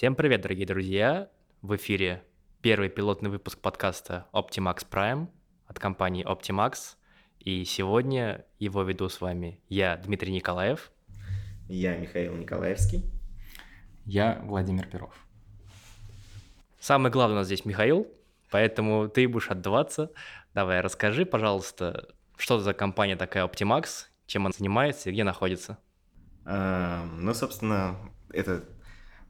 Всем привет, дорогие друзья! В эфире первый пилотный выпуск подкаста Optimax Prime от компании Optimax. И сегодня его веду с вами я, Дмитрий Николаев. Я Михаил Николаевский. Я Владимир Перов. Самый главный у нас здесь Михаил, поэтому ты будешь отдаваться. Давай, расскажи, пожалуйста, что за компания такая Optimax, чем она занимается и где находится? А, ну, собственно, это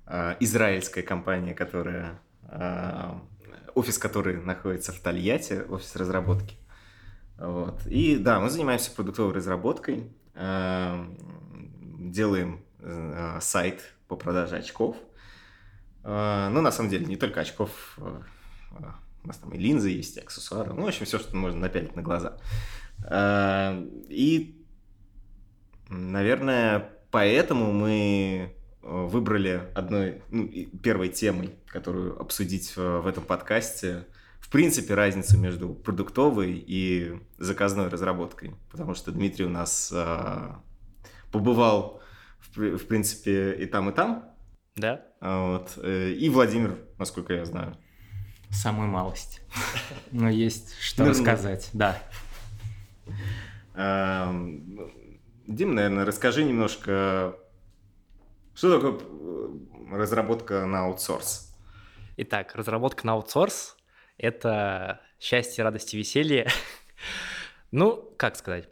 а, израильская компания, которая а, офис которой находится в Тольятти, офис разработки. Вот. И да, мы занимаемся продуктовой разработкой, а, делаем сайт по продаже очков. Ну, на самом деле, не только очков, у нас там и линзы есть, и аксессуары, ну, в общем, все, что можно напялить на глаза. И, наверное, поэтому мы выбрали одной, ну, первой темой, которую обсудить в этом подкасте, в принципе, разницу между продуктовой и заказной разработкой. Потому что Дмитрий у нас побывал, в, в принципе, и там, и там. Да. Вот. Э, и Владимир, насколько я знаю. Самую малость. Но есть что рассказать, да. Дим, наверное, расскажи немножко что такое э, разработка на аутсорс? Итак, разработка на аутсорс — это счастье, радость и веселье. ну, как сказать?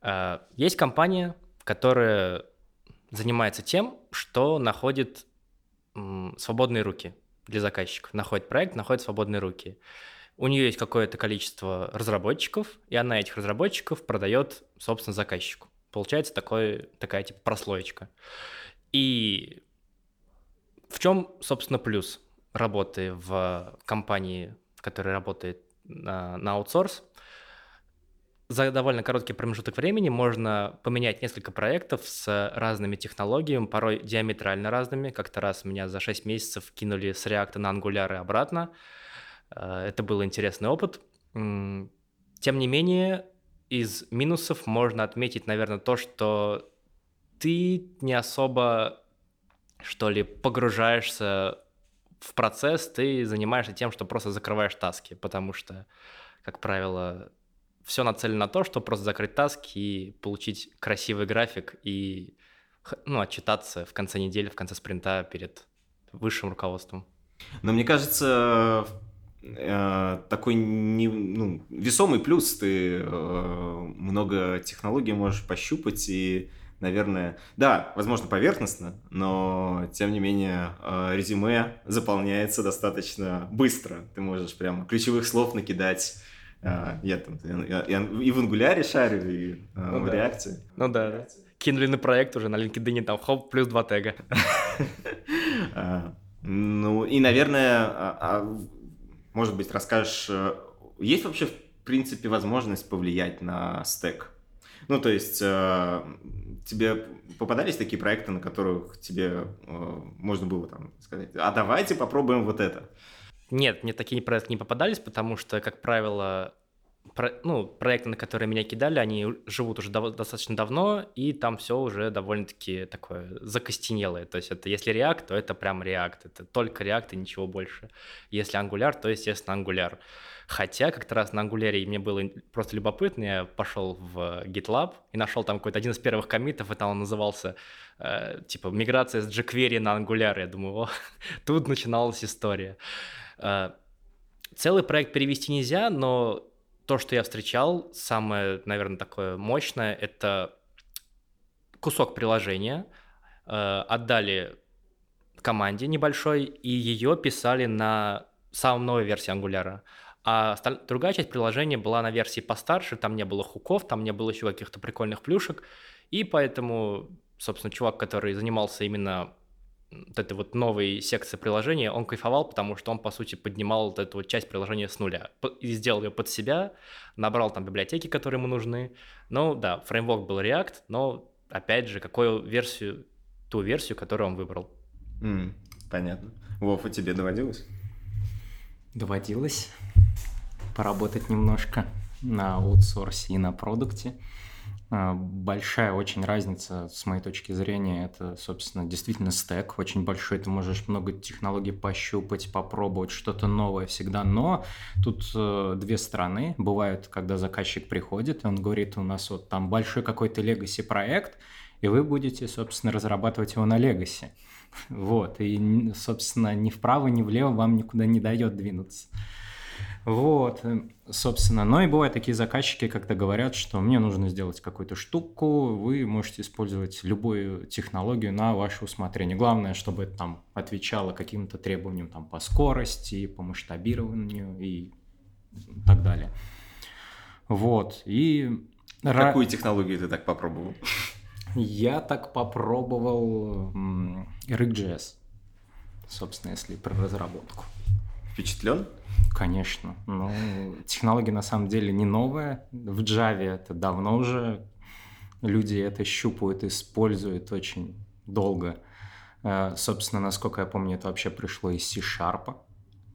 Э, есть компания, которая занимается тем, что находит свободные руки для заказчиков. Находит проект, находит свободные руки. У нее есть какое-то количество разработчиков, и она этих разработчиков продает, собственно, заказчику. Получается такой, такая типа прослоечка. И в чем, собственно, плюс работы в компании, которая работает на, на аутсорс? За довольно короткий промежуток времени можно поменять несколько проектов с разными технологиями, порой диаметрально разными. Как-то раз меня за 6 месяцев кинули с React на Angular и обратно. Э, это был интересный опыт. Тем не менее, из минусов можно отметить, наверное, то, что ты не особо, что ли, погружаешься в процесс, ты занимаешься тем, что просто закрываешь таски, потому что, как правило, все нацелено на то, чтобы просто закрыть таски и получить красивый график и ну, отчитаться в конце недели, в конце спринта перед высшим руководством. Но мне кажется, э, такой не, ну, весомый плюс, ты э, много технологий можешь пощупать и наверное, да, возможно, поверхностно, но, тем не менее, э, резюме заполняется достаточно быстро. Ты можешь прямо ключевых слов накидать. Э, я там я, я и в ангуляре шарю, и э, ну, в да. реакции. Ну да, да. Кинули на проект уже на LinkedIn, там хоп, плюс два тега. Ну, и, наверное, а, а, может быть, расскажешь, есть вообще, в принципе, возможность повлиять на стек? Ну, то есть, тебе попадались такие проекты, на которых тебе э, можно было там сказать, а давайте попробуем вот это? Нет, мне такие проекты не попадались, потому что, как правило, про, ну, проекты, на которые меня кидали, они живут уже дов- достаточно давно, и там все уже довольно-таки такое закостенелое. То есть это если React, то это прям React, это только React и ничего больше. Если Angular, то, естественно, Angular. Хотя как-то раз на Angular мне было просто любопытно, я пошел в GitLab и нашел там какой-то один из первых комитов, и там он назывался э, типа «Миграция с jQuery на Angular». Я думаю, о, тут начиналась история. Э, целый проект перевести нельзя, но то, что я встречал, самое, наверное, такое мощное, это кусок приложения, э, отдали команде небольшой, и ее писали на самой новой версии Angular. А другая часть приложения была на версии постарше, там не было хуков, там не было еще каких-то прикольных плюшек, и поэтому, собственно, чувак, который занимался именно вот этой вот новой секцией приложения, он кайфовал, потому что он, по сути, поднимал вот эту вот часть приложения с нуля и сделал ее под себя, набрал там библиотеки, которые ему нужны. Ну да, фреймворк был React, но, опять же, какую версию, ту версию, которую он выбрал. Mm. Понятно. Вов, а тебе доводилось? Доводилось поработать немножко на аутсорсе и на продукте. А, большая очень разница, с моей точки зрения, это, собственно, действительно стек очень большой. Ты можешь много технологий пощупать, попробовать что-то новое всегда. Но тут э, две стороны. Бывают, когда заказчик приходит, и он говорит, у нас вот там большой какой-то legacy проект, и вы будете, собственно, разрабатывать его на legacy. Вот, и, собственно, ни вправо, ни влево вам никуда не дает двинуться. Вот, э, собственно. Но и бывают такие заказчики, когда говорят, что мне нужно сделать какую-то штуку, вы можете использовать любую технологию на ваше усмотрение. Главное, чтобы это там отвечало каким-то требованиям там, по скорости, по масштабированию и так далее. Вот, и... Какую технологию ты так попробовал? Я так попробовал RxJS, собственно, если про разработку. Впечатлен? Конечно. Ну, технология на самом деле не новая. В Java это давно уже люди это щупают, используют очень долго. Э, собственно, насколько я помню, это вообще пришло из C-Sharp.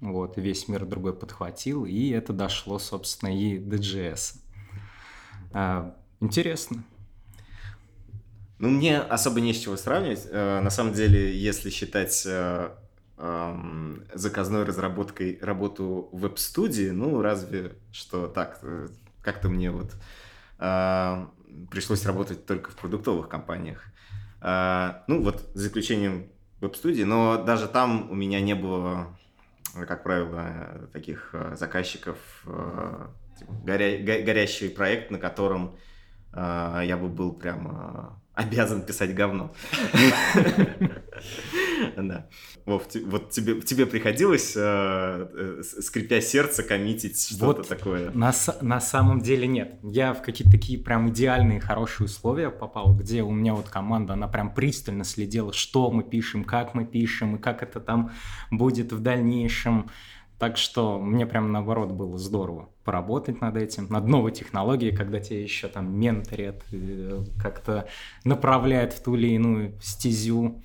Вот, весь мир другой подхватил, и это дошло, собственно, и до JS. Э, интересно. Ну, мне особо не с чего сравнивать. Э, на самом деле, если считать заказной разработкой работу в веб-студии, ну, разве что так, э, как-то мне вот э, пришлось работать только в продуктовых компаниях. Э, ну, вот за исключением веб-студии, но даже там у меня не было, как правило, таких э, заказчиков, э, типа, горя горящий проект, на котором э, я бы был прямо обязан писать говно. Да. Вов, вот тебе, тебе приходилось, э, э, скрипя сердце, коммитить что-то вот такое? На, на самом деле нет. Я в какие-то такие прям идеальные, хорошие условия попал, где у меня вот команда, она прям пристально следила, что мы пишем, как мы пишем, и как это там будет в дальнейшем. Так что мне прям наоборот было здорово поработать над этим, над новой технологией, когда тебе еще там менторят, э, как-то направляют в ту или иную стезю.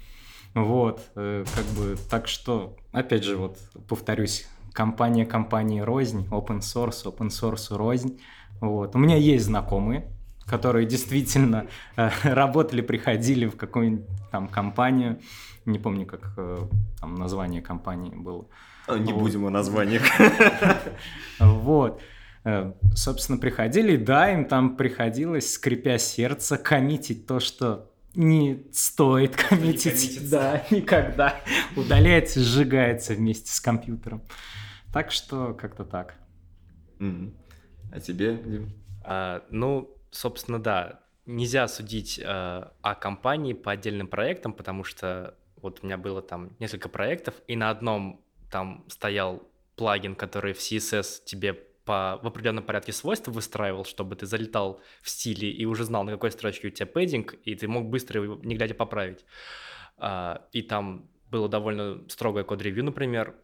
Вот, э, как бы, так что, опять же, вот, повторюсь, компания компании рознь, open source, open source рознь. Вот. У меня есть знакомые, которые действительно э, работали, приходили в какую-нибудь там компанию, не помню, как там название компании было, а, не вот. будем о названиях. Вот. Э, собственно, приходили, да, им там приходилось, скрипя сердце, коммитить то, что не стоит коммитить. Не да, никогда. Удаляется, сжигается вместе с компьютером. Так что как-то так. А тебе, Дим? А, ну, собственно, да. Нельзя судить э, о компании по отдельным проектам, потому что вот у меня было там несколько проектов, и на одном там стоял плагин, который в CSS тебе по, в определенном порядке свойств выстраивал, чтобы ты залетал в стиле и уже знал, на какой строчке у тебя пэддинг, и ты мог быстро его, не глядя, поправить. А, и там было довольно строгое код-ревью, например.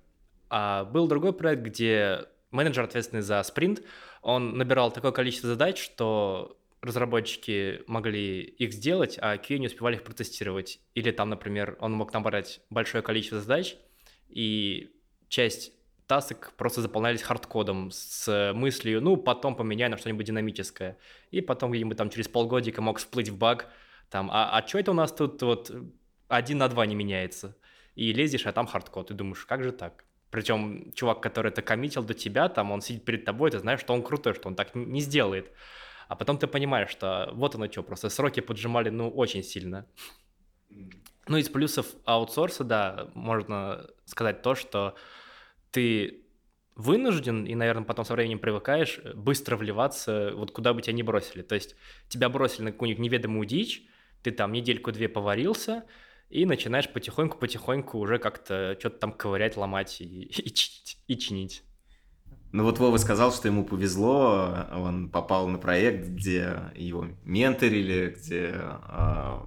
А был другой проект, где менеджер, ответственный за спринт, он набирал такое количество задач, что разработчики могли их сделать, а QA не успевали их протестировать. Или там, например, он мог набрать большое количество задач, и часть тасок просто заполнялись хардкодом с мыслью, ну, потом поменяй на что-нибудь динамическое. И потом где-нибудь там через полгодика мог всплыть баг, там, а, а что это у нас тут вот один на два не меняется? И лезешь, а там хардкод, и думаешь, как же так? Причем чувак, который это коммитил до тебя, там он сидит перед тобой, ты знаешь, что он крутой, что он так не сделает. А потом ты понимаешь, что вот оно что, просто сроки поджимали, ну, очень сильно. Ну, из плюсов аутсорса, да, можно сказать то, что ты вынужден, и, наверное, потом со временем привыкаешь, э, быстро вливаться, вот куда бы тебя ни бросили. То есть тебя бросили на какую-нибудь неведомую дичь, ты там недельку-две поварился, и начинаешь потихоньку-потихоньку уже как-то что-то там ковырять, ломать и, и, чинить, и чинить. Ну вот Вова сказал, что ему повезло, он попал на проект, где его менторили, где э,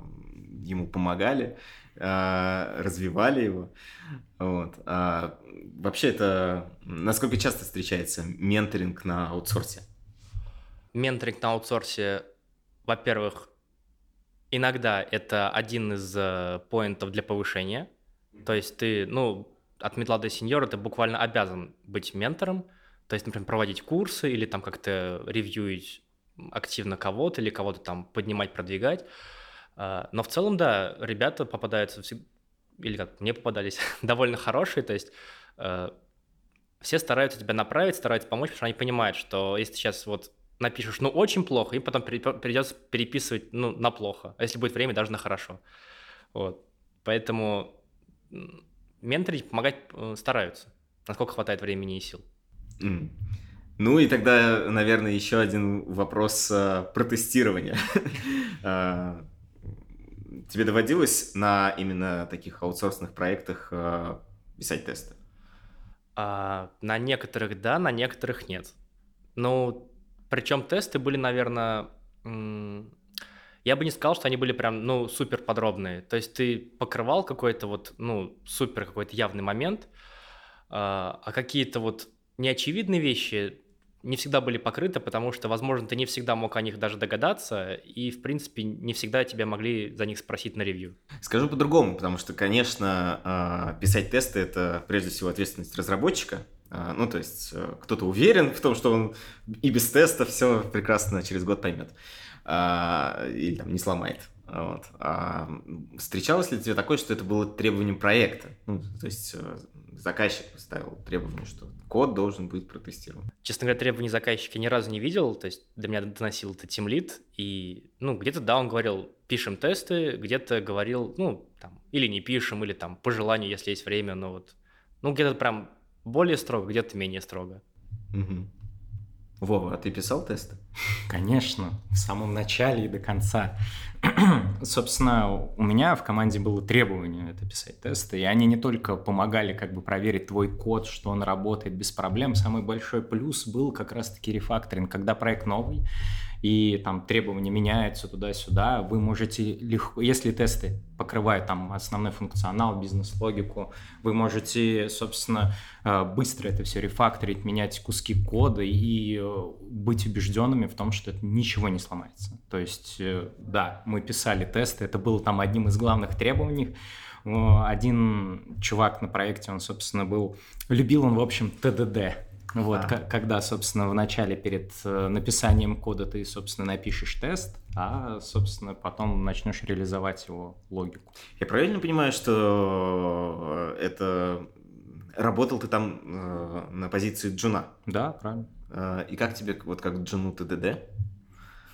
ему помогали. А, развивали его. Вот. А вообще это насколько часто встречается менторинг на аутсорсе? Менторинг на аутсорсе, во-первых, иногда это один из э, поинтов для повышения. То есть ты, ну, от медла до сеньора ты буквально обязан быть ментором, то есть, например, проводить курсы или там как-то ревьюить активно кого-то или кого-то там поднимать, продвигать. А, но в целом, да, ребята попадаются, или как мне попадались, довольно хорошие, то есть а, все стараются тебя направить, стараются помочь, потому что они понимают, что если ты сейчас вот напишешь, ну, очень плохо, им потом придется переписывать, ну, на плохо, а если будет время, даже на хорошо. Вот. Поэтому менторить, помогать э, стараются, насколько хватает времени и сил. Mm. Ну и тогда, наверное, еще один вопрос э, про тестирование. Тебе доводилось на именно таких аутсорсных проектах э, писать тесты? А, на некоторых да, на некоторых нет. Ну, причем тесты были, наверное, я бы не сказал, что они были прям, ну, супер подробные. То есть ты покрывал какой-то вот, ну, супер какой-то явный момент, а, а какие-то вот неочевидные вещи не всегда были покрыты, потому что, возможно, ты не всегда мог о них даже догадаться, и, в принципе, не всегда тебя могли за них спросить на ревью. Скажу по-другому, потому что, конечно, а, писать тесты — это прежде всего ответственность разработчика, а, ну, то есть э, кто-то уверен в том, что он и без теста все прекрасно через год поймет. А, или там не сломает. Вот. А встречалось ли тебе такое, что это было требованием проекта? Ну, то есть э, заказчик поставил требование, что код должен быть протестирован. Честно говоря, требований заказчика ни разу не видел, то есть до меня доносил это тимлит, и, ну, где-то, да, он говорил, пишем тесты, где-то говорил, ну, там, или не пишем, или там по желанию, если есть время, но вот, ну, где-то прям более строго, где-то менее строго. Угу. Вова, а ты писал тесты? Конечно, в самом начале и до конца. Собственно, у меня в команде было требование это писать тесты, и они не только помогали как бы проверить твой код, что он работает без проблем, самый большой плюс был как раз-таки рефакторинг, когда проект новый, и там требования меняются туда-сюда, вы можете легко, если тесты покрывают там основной функционал, бизнес-логику, вы можете, собственно, э, быстро это все рефакторить, менять куски кода и э, быть убежденными в том, что это ничего не сломается. То есть, э, да, мы писали тесты, это было там одним из главных требований, один чувак на проекте, он, собственно, был, любил он, в общем, ТДД, вот, а. когда, собственно, в начале перед э, написанием кода ты, собственно, напишешь тест, а, собственно, потом начнешь реализовать его логику. Я правильно понимаю, что э, это работал ты там э, на позиции джуна? Да, правильно. И как тебе, вот как джуну ТДД?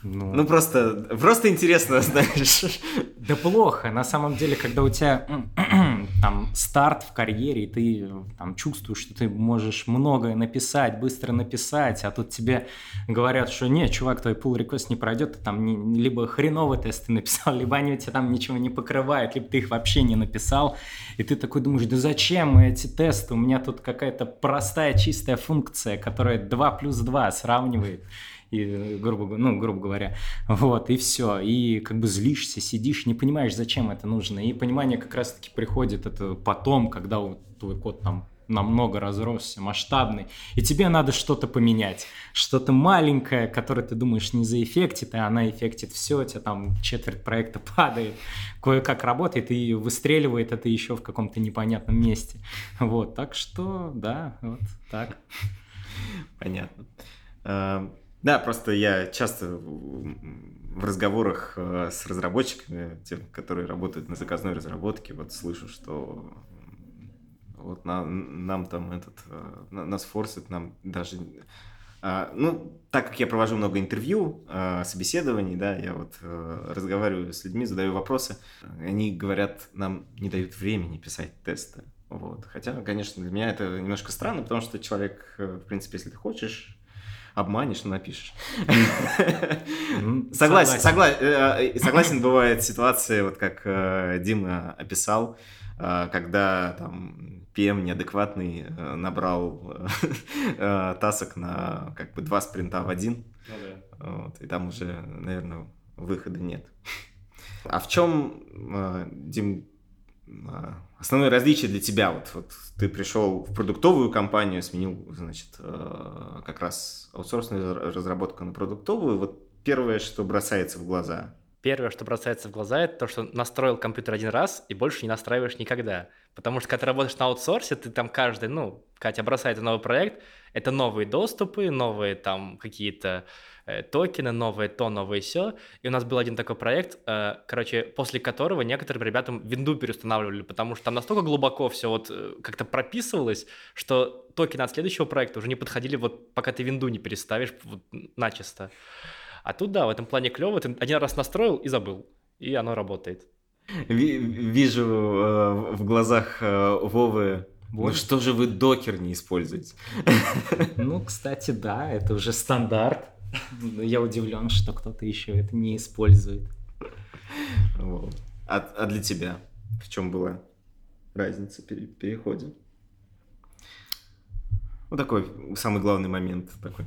Ну, ну просто, просто интересно, знаешь. Да плохо. На самом деле, когда у тебя там старт в карьере, и ты там чувствуешь, что ты можешь многое написать, быстро написать, а тут тебе говорят, что нет, чувак, твой pull request не пройдет, ты там не, либо хреновые тесты написал, либо они у тебя там ничего не покрывают, либо ты их вообще не написал, и ты такой думаешь, да зачем эти тесты? У меня тут какая-то простая чистая функция, которая 2 плюс 2 сравнивает и, грубо, ну, грубо говоря, вот, и все, и как бы злишься, сидишь, не понимаешь, зачем это нужно, и понимание как раз-таки приходит это потом, когда вот твой код там намного разросся, масштабный, и тебе надо что-то поменять, что-то маленькое, которое ты думаешь не заэффектит, а она эффектит все, у тебя там четверть проекта падает, кое-как работает и выстреливает это еще в каком-то непонятном месте. Вот, так что, да, вот так. Понятно. Да, просто я часто в разговорах э, с разработчиками, тем, которые работают на заказной разработке, вот слышу, что вот на, нам там этот, э, нас форсит, нам даже... А, ну, так как я провожу много интервью, а, собеседований, да, я вот э, разговариваю с людьми, задаю вопросы, они говорят, нам не дают времени писать тесты. Вот. Хотя, конечно, для меня это немножко странно, потому что человек, в принципе, если ты хочешь обманешь, но напишешь. Согласен, э, э, согласен, бывает ситуация, вот как э, Дима описал, когда там PM неадекватный набрал тасок на как бы два спринта в один, ну вот, и там уже, наверное, выхода нет. А в чем, Дим, основное различие для тебя? Вот, вот ты пришел в продуктовую компанию, сменил, значит, э, как раз аутсорсную разработку на продуктовую. Вот первое, что бросается в глаза. Первое, что бросается в глаза, это то, что настроил компьютер один раз и больше не настраиваешь никогда. Потому что когда ты работаешь на аутсорсе, ты там каждый, ну, Катя бросает новый проект, это новые доступы, новые там какие-то токены, новые то, новое все. И у нас был один такой проект, э, короче, после которого некоторым ребятам винду переустанавливали, потому что там настолько глубоко все вот э, как-то прописывалось, что токены от следующего проекта уже не подходили вот пока ты винду не переставишь вот, начисто. А тут, да, в этом плане клево, ты один раз настроил и забыл, и оно работает. Вижу э, в глазах э, Вовы вот. Ну что же вы докер не используете? Ну, кстати, да, это уже стандарт. Но я удивлен, что кто-то еще это не использует. Вот. А, а для тебя в чем была разница при переходе? Ну, такой самый главный момент такой.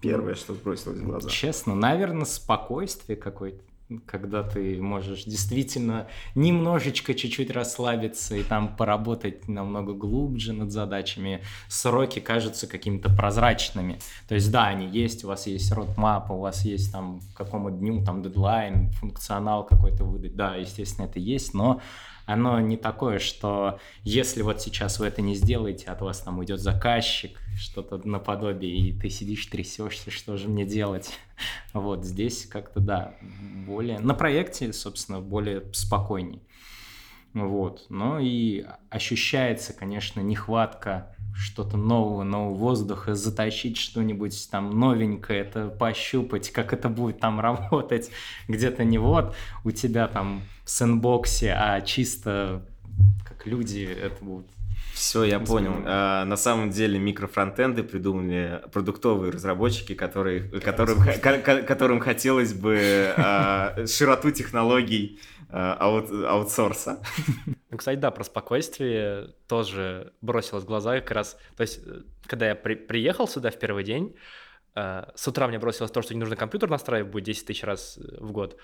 Первое, что бросилось в глаза. Честно, наверное, спокойствие какое-то когда ты можешь действительно немножечко чуть-чуть расслабиться и там поработать намного глубже над задачами. Сроки кажутся какими-то прозрачными. То есть да, они есть, у вас есть родмап, у вас есть там к какому дню там дедлайн, функционал какой-то выдать. Да, естественно, это есть, но оно не такое, что если вот сейчас вы это не сделаете, от вас там уйдет заказчик, что-то наподобие, и ты сидишь, трясешься, что же мне делать. Вот здесь как-то, да, более... На проекте, собственно, более спокойней. Вот. Но и ощущается, конечно, нехватка что-то нового, нового воздуха, затащить что-нибудь там новенькое, это пощупать, как это будет там работать. Где-то не вот у тебя там в сэндбоксе, а чисто как люди это будут все, я понял. А, на самом деле микрофронтенды придумали продуктовые разработчики, которые, которым, которым хотелось бы а, широту технологий аут, аутсорса. Ну, кстати, да, про спокойствие тоже бросилось в глаза как раз. То есть, э, когда я при, приехал сюда в первый день, э, с утра мне бросилось то, что не нужно компьютер настраивать будет 10 тысяч раз э, в год,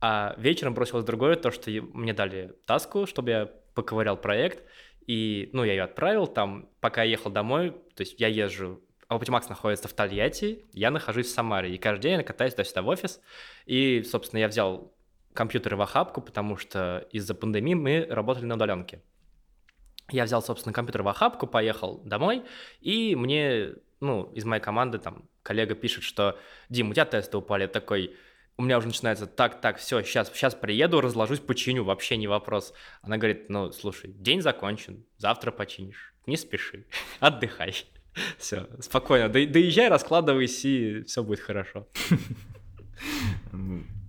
а вечером бросилось другое, то, что мне дали таску, чтобы я поковырял проект, и, ну, я ее отправил, там, пока я ехал домой, то есть я езжу Optimax находится в Тольятти, я нахожусь в Самаре, и каждый день я катаюсь туда-сюда в офис, и, собственно, я взял компьютеры в охапку, потому что из-за пандемии мы работали на удаленке. Я взял, собственно, компьютер в охапку, поехал домой, и мне, ну, из моей команды там коллега пишет, что «Дим, у тебя тесты упали». Я такой, у меня уже начинается так, так, все, сейчас, сейчас приеду, разложусь, починю, вообще не вопрос. Она говорит, ну, слушай, день закончен, завтра починишь, не спеши, отдыхай. Все, спокойно, до, доезжай, раскладывайся, и все будет хорошо.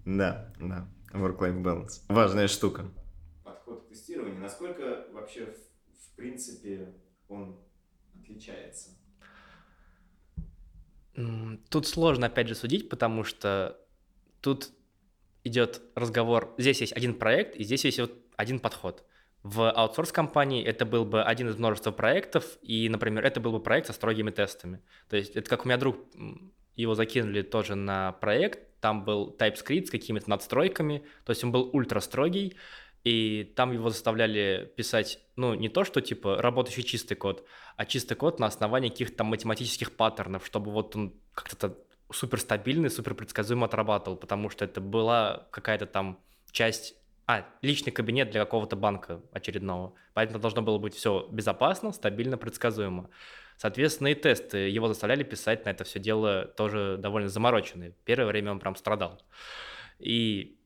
Да, да, work-life balance. Важная штука. Подход к тестированию, насколько вообще, в, в принципе, он отличается? Тут сложно, опять же, судить, потому что тут идет разговор, здесь есть один проект, и здесь есть вот один подход. В аутсорс-компании это был бы один из множества проектов, и, например, это был бы проект со строгими тестами. То есть это как у меня друг, его закинули тоже на проект, там был TypeScript с какими-то надстройками, то есть он был ультра строгий, и там его заставляли писать, ну, не то, что, типа, работающий чистый код, а чистый код на основании каких-то математических паттернов, чтобы вот он как-то супер стабильный, супер предсказуемо отрабатывал, потому что это была какая-то там часть а, личный кабинет для какого-то банка очередного. Поэтому должно было быть все безопасно, стабильно, предсказуемо. Соответственно, и тесты его заставляли писать на это все дело тоже довольно замороченные. Первое время он прям страдал. И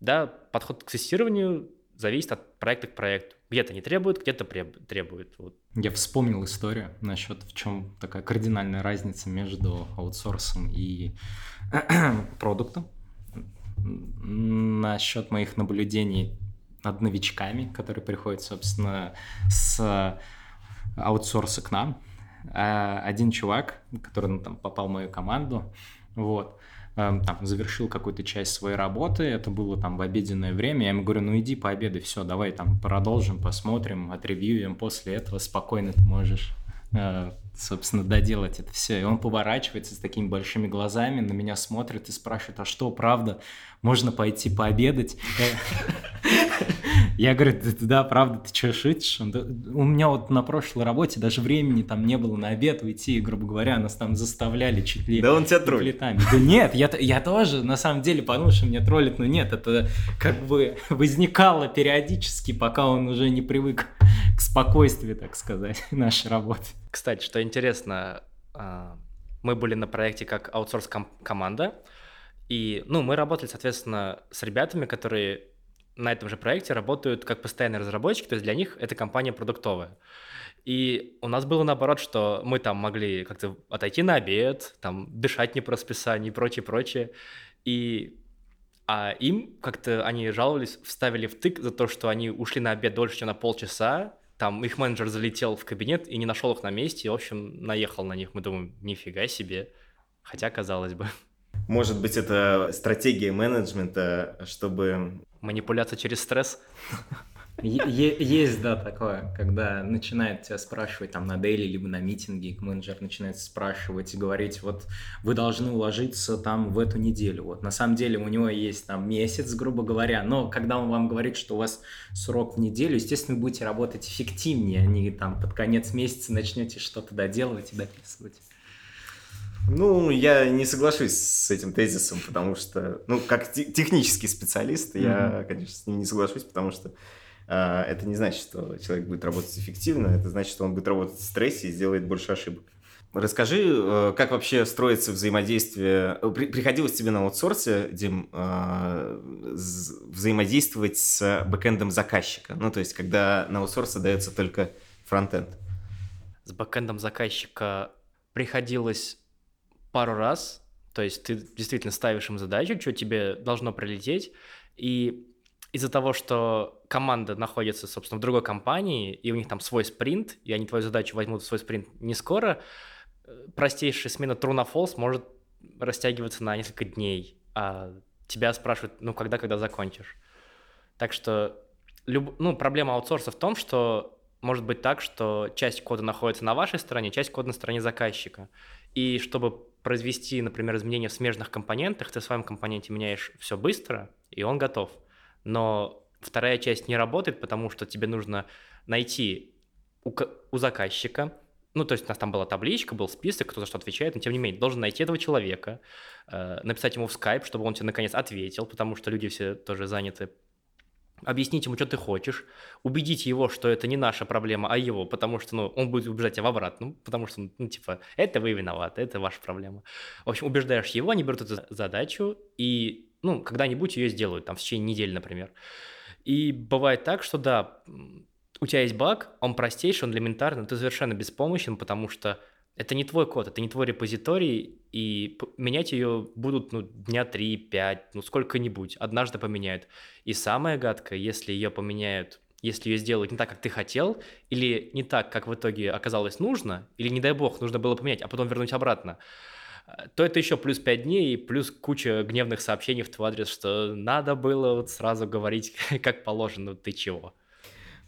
да, подход к тестированию зависит от проекта к проекту. Где-то не требует, где-то требует. Вот. Я вспомнил историю насчет в чем такая кардинальная разница между аутсорсом и продуктом. Насчет моих наблюдений над новичками, которые приходят, собственно, с аутсорса к нам. А один чувак, который ну, там попал в мою команду, вот, Эм, там, завершил какую-то часть своей работы, это было там в обеденное время, я ему говорю, ну иди пообедай, все, давай там продолжим, посмотрим, отревьюем, после этого спокойно ты можешь э, собственно, доделать это все. И он поворачивается с такими большими глазами, на меня смотрит и спрашивает, а что, правда, можно пойти пообедать? Я говорю, да, да правда, ты что, шутишь? У меня вот на прошлой работе даже времени там не было на обед уйти, грубо говоря, нас там заставляли чуть ли... Да он тебя троллит. Да нет, я, я тоже на самом деле подумал, что меня троллит, но нет, это как бы возникало периодически, пока он уже не привык к спокойствию, так сказать, нашей работы. Кстати, что интересно, а, мы были на проекте как аутсорс-команда, и, ну, мы работали, соответственно, с ребятами, которые на этом же проекте работают как постоянные разработчики, то есть для них это компания продуктовая. И у нас было наоборот, что мы там могли как-то отойти на обед, там дышать не по расписанию и прочее, прочее. И а им как-то они жаловались, вставили в тык за то, что они ушли на обед дольше, чем на полчаса. Там их менеджер залетел в кабинет и не нашел их на месте, и, в общем, наехал на них. Мы думаем, нифига себе. Хотя, казалось бы. Может быть, это стратегия менеджмента, чтобы... Манипуляция через стресс? Есть, да, такое, когда начинает тебя спрашивать там на дейли, либо на митинге, менеджер начинает спрашивать и говорить, вот вы должны уложиться там в эту неделю. Вот на самом деле у него есть там месяц, грубо говоря, но когда он вам говорит, что у вас срок в неделю, естественно, вы будете работать эффективнее, а не там под конец месяца начнете что-то доделывать и дописывать. Ну, я не соглашусь с этим тезисом, потому что, ну, как технический специалист, mm-hmm. я, конечно, с ним не соглашусь, потому что это не значит, что человек будет работать эффективно, это значит, что он будет работать в стрессе и сделает больше ошибок. Расскажи, э, как вообще строится взаимодействие. При, приходилось тебе на аутсорсе, Дим, э, взаимодействовать с бэкэндом заказчика? Ну, то есть, когда на аутсорсе дается только фронтенд. С бэкэндом заказчика приходилось пару раз, то есть ты действительно ставишь им задачу, что тебе должно прилететь, и из-за того, что команда находится, собственно, в другой компании, и у них там свой спринт, и они твою задачу возьмут в свой спринт не скоро, э, простейшая смена true на false может растягиваться на несколько дней, а тебя спрашивают, ну, когда, когда закончишь. Так что, люб... ну, проблема аутсорса в том, что может быть так, что часть кода находится на вашей стороне, часть кода на стороне заказчика. И чтобы произвести, например, изменения в смежных компонентах, ты в своем компоненте меняешь все быстро, и он готов. Но вторая часть не работает, потому что тебе нужно найти у, у заказчика, ну, то есть у нас там была табличка, был список, кто за что отвечает, но тем не менее, должен найти этого человека, э, написать ему в скайп, чтобы он тебе наконец ответил, потому что люди все тоже заняты объяснить ему, что ты хочешь, убедить его, что это не наша проблема, а его, потому что, ну, он будет убеждать тебя в обратном, потому что, ну, типа, это вы виноваты, это ваша проблема. В общем, убеждаешь его, они берут эту задачу, и, ну, когда-нибудь ее сделают, там, в течение недели, например. И бывает так, что, да, у тебя есть баг, он простейший, он элементарный, но ты совершенно беспомощен, потому что это не твой код, это не твой репозиторий, и менять ее будут ну, дня 3-5, ну сколько-нибудь, однажды поменяют. И самое гадкое, если ее поменяют, если ее сделают не так, как ты хотел, или не так, как в итоге оказалось нужно, или, не дай бог, нужно было поменять, а потом вернуть обратно, то это еще плюс 5 дней и плюс куча гневных сообщений в твой адрес, что надо было вот сразу говорить, как положено, ты чего.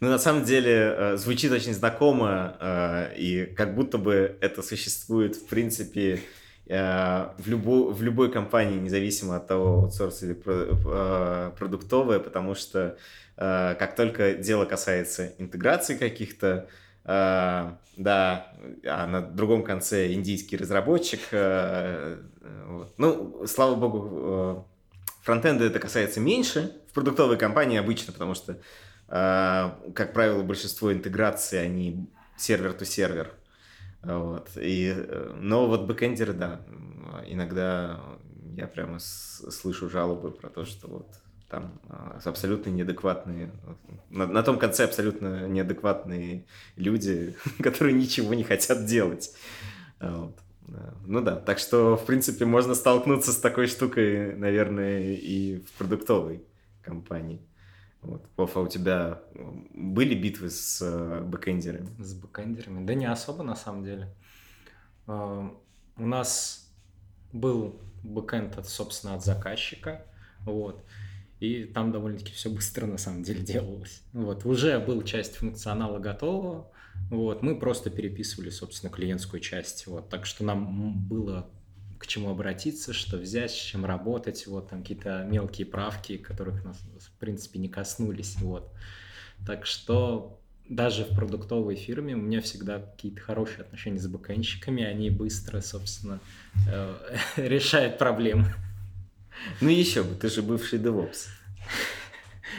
Ну, на самом деле, э, звучит очень знакомо, э, и как будто бы это существует, в принципе, э, в, любо, в любой компании, независимо от того, аутсорс или продуктовая, потому что как только дело касается интеграции каких-то, да, а на другом конце индийский разработчик, вот. ну, слава богу, фронтенда это касается меньше в продуктовой компании обычно, потому что как правило, большинство интеграций, они сервер-то-сервер. Вот. И, э, но вот бэкэндеры, да, иногда я прямо слышу жалобы про то, что вот там а, абсолютно неадекватные, на, на том конце абсолютно неадекватные люди, которые ничего не хотят делать. Вот. Ну да, так что, в принципе, можно столкнуться с такой штукой, наверное, и в продуктовой компании. Вот. Вов, а у тебя были битвы с э, бэкэндерами? С бэкэндерами? Да не особо, на самом деле. Э, у нас был бэкэнд, от, собственно, от заказчика, вот, и там довольно-таки все быстро, на самом деле, делалось. Вот, уже был часть функционала готова, вот, мы просто переписывали, собственно, клиентскую часть, вот, так что нам было к чему обратиться, что взять, с чем работать, вот там какие-то мелкие правки, которых нас, в принципе, не коснулись, вот. Так что даже в продуктовой фирме у меня всегда какие-то хорошие отношения с бэкэнщиками, они быстро, собственно, э, решают проблемы. Ну еще бы, ты же бывший DevOps.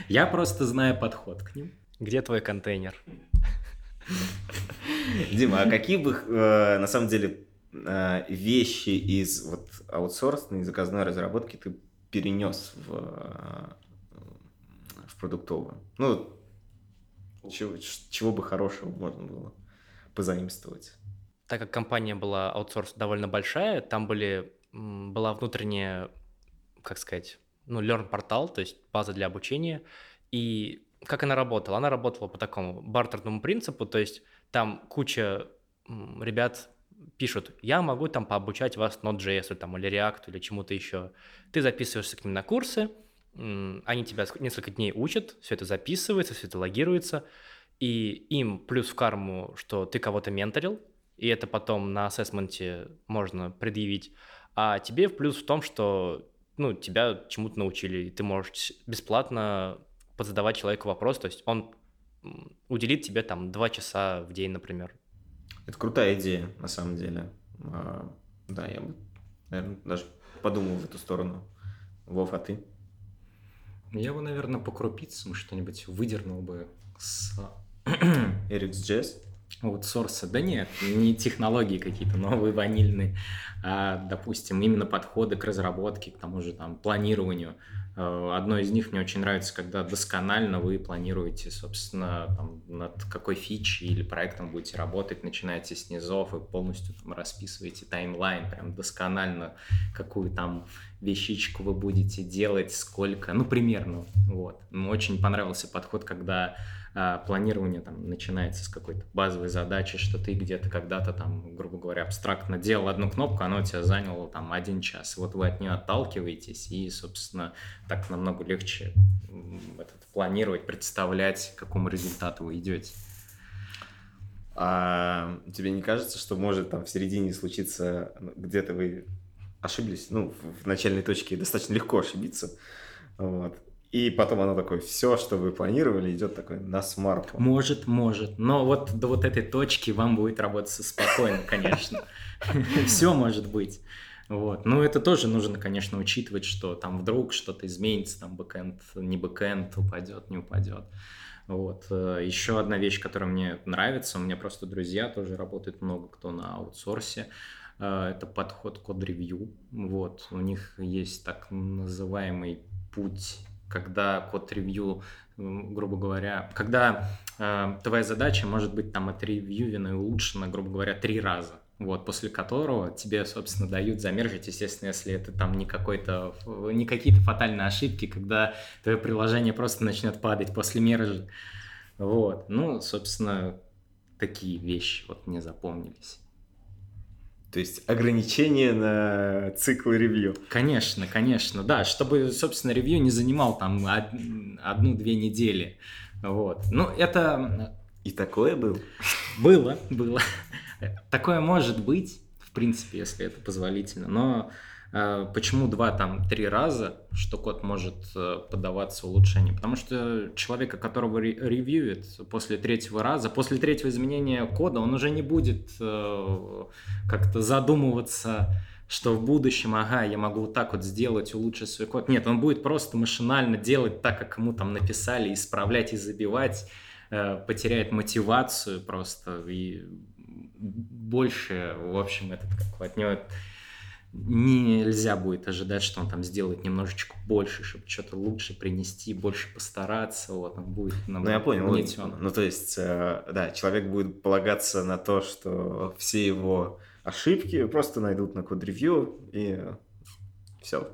Я просто знаю подход к ним. Где твой контейнер? Дима, а какие бы, э, на самом деле, э, вещи из вот аутсорсной заказной разработки ты перенес в, э, в продуктовую? Ну, чего, чего бы хорошего можно было позаимствовать? Так как компания была аутсорс довольно большая, там были, была внутренняя, как сказать, ну, learn портал, то есть база для обучения. И как она работала? Она работала по такому бартерному принципу, то есть там куча ребят пишут, я могу там пообучать вас Node.js там, или React или чему-то еще. Ты записываешься к ним на курсы, они тебя несколько дней учат, все это записывается, все это логируется, и им плюс в карму, что ты кого-то менторил, и это потом на ассессменте можно предъявить, а тебе в плюс в том, что ну, тебя чему-то научили, и ты можешь бесплатно позадавать человеку вопрос, то есть он уделит тебе там два часа в день, например. Это крутая идея, на самом деле. А, да, я бы, наверное, даже подумал в эту сторону. Вов, а ты? Я бы, наверное, по крупицам что-нибудь выдернул бы с... RxJS? Аутсорса. Да нет, не технологии какие-то новые, ванильные, а, допустим, именно подходы к разработке, к тому же там планированию. Э, одно из них мне очень нравится, когда досконально вы планируете, собственно, там, над какой фичей или проектом будете работать, начинаете с низов и полностью там расписываете таймлайн, прям досконально, какую там вещичку вы будете делать, сколько, ну, примерно, вот. Мне очень понравился подход, когда а, планирование там начинается с какой-то базовой задачи, что ты где-то когда-то там, грубо говоря, абстрактно делал одну кнопку, она у тебя заняло там один час. Вот вы от нее отталкиваетесь и, собственно, так намного легче этот, планировать, представлять, к какому результату вы идете. А тебе не кажется, что может там в середине случиться, ну, где-то вы ошиблись, ну, в начальной точке достаточно легко ошибиться, вот, и потом оно такое, все, что вы планировали, идет такой на смарку. Может, может. Но вот до вот этой точки вам будет работать спокойно, конечно. Все может быть. Вот. Ну, это тоже нужно, конечно, учитывать, что там вдруг что-то изменится, там бэкэнд, не бэкэнд, упадет, не упадет. Вот. Э, Еще одна вещь, которая мне нравится, у меня просто друзья тоже работают много кто на аутсорсе, это подход код-ревью. Вот. У них есть так называемый путь когда код-ревью, грубо говоря, когда э, твоя задача может быть там отревьювена и улучшена, грубо говоря, три раза. Вот, после которого тебе, собственно, дают замержить, естественно, если это там не какой-то, не какие-то фатальные ошибки, когда твое приложение просто начнет падать после мержа. Вот, ну, собственно, такие вещи вот мне запомнились. То есть ограничение на циклы ревью. Конечно, конечно, да, чтобы, собственно, ревью не занимал там одну-две недели. Вот. Ну, это... И такое было? Было, было. Такое может быть, в принципе, если это позволительно, но почему два, там, три раза, что код может э, поддаваться улучшению? Потому что человека, которого ревьюет после третьего раза, после третьего изменения кода, он уже не будет э, как-то задумываться, что в будущем, ага, я могу вот так вот сделать, улучшить свой код. Нет, он будет просто машинально делать так, как ему там написали, исправлять и забивать, потеряет мотивацию просто и больше, в общем, этот как от него нельзя будет ожидать, что он там сделает немножечко больше, чтобы что-то лучше принести, больше постараться, вот, он будет Ну, я понял, угнетен. ну, то есть, э, да, человек будет полагаться на то, что все его ошибки просто найдут на код-ревью, и все.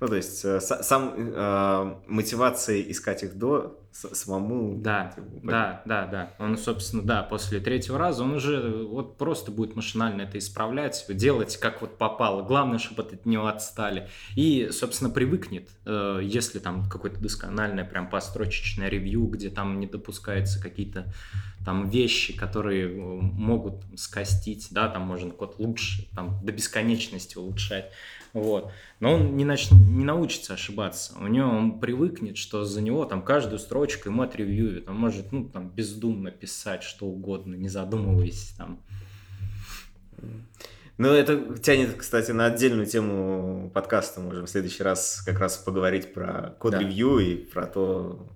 Ну, то есть, э, сам э, мотивация искать их до самому... Да, типа, да, да, да. Он, собственно, да, после третьего раза он уже вот просто будет машинально это исправлять, делать как вот попало. Главное, чтобы от него отстали. И, собственно, привыкнет, э, если там какое-то доскональное прям построчечное ревью, где там не допускаются какие-то там вещи, которые могут скостить, да, там можно код лучше, там до бесконечности улучшать. Вот. Но он не, нач... не научится ошибаться. У него он привыкнет, что за него там каждую строчку ему отревьюют. Он может, ну, там, бездумно писать что угодно, не задумываясь там. Ну, это тянет, кстати, на отдельную тему подкаста. Можем в следующий раз как раз поговорить про код-ревью да. и про то,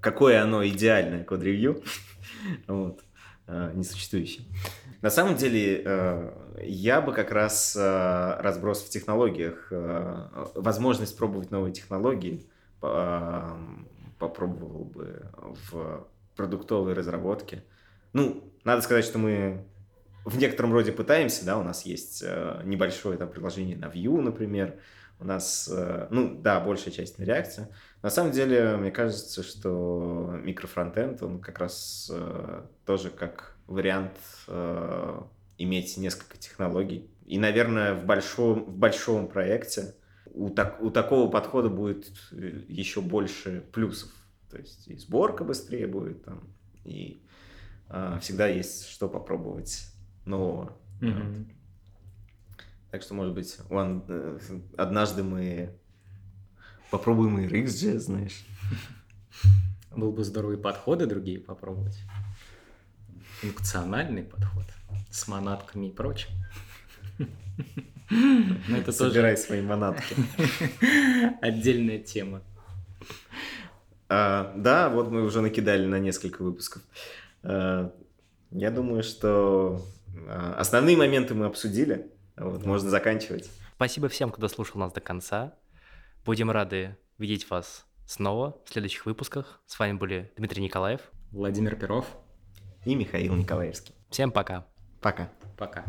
какое оно идеальное код-ревью. вот. А, несуществующее. На самом деле, э, я бы как раз э, разброс в технологиях, э, возможность пробовать новые технологии попробовал бы в продуктовой разработке. Ну, надо сказать, что мы в некотором роде пытаемся, да, у нас есть небольшое там приложение на Vue, например, у нас, ну, да, большая часть на реакция. На самом деле, мне кажется, что микрофронтенд, он как раз тоже как вариант э, иметь несколько технологий. И, наверное, в большом, в большом проекте у, так, у такого подхода будет еще больше плюсов. То есть и сборка быстрее будет, там, и э, всегда есть что попробовать нового. Mm-hmm. Вот. Так что, может быть, one, э, однажды мы попробуем и RxJS, знаешь. Был бы здоровый подходы другие попробовать функциональный подход с манатками и прочим. Но это Собирай тоже... свои манатки. Отдельная тема. А, да, вот мы уже накидали на несколько выпусков. А, я думаю, что а, основные моменты мы обсудили. Вот, можно заканчивать. Спасибо всем, кто дослушал нас до конца. Будем рады видеть вас снова в следующих выпусках. С вами были Дмитрий Николаев, Владимир Перов и Михаил Николаевский. Всем пока. Пока. Пока.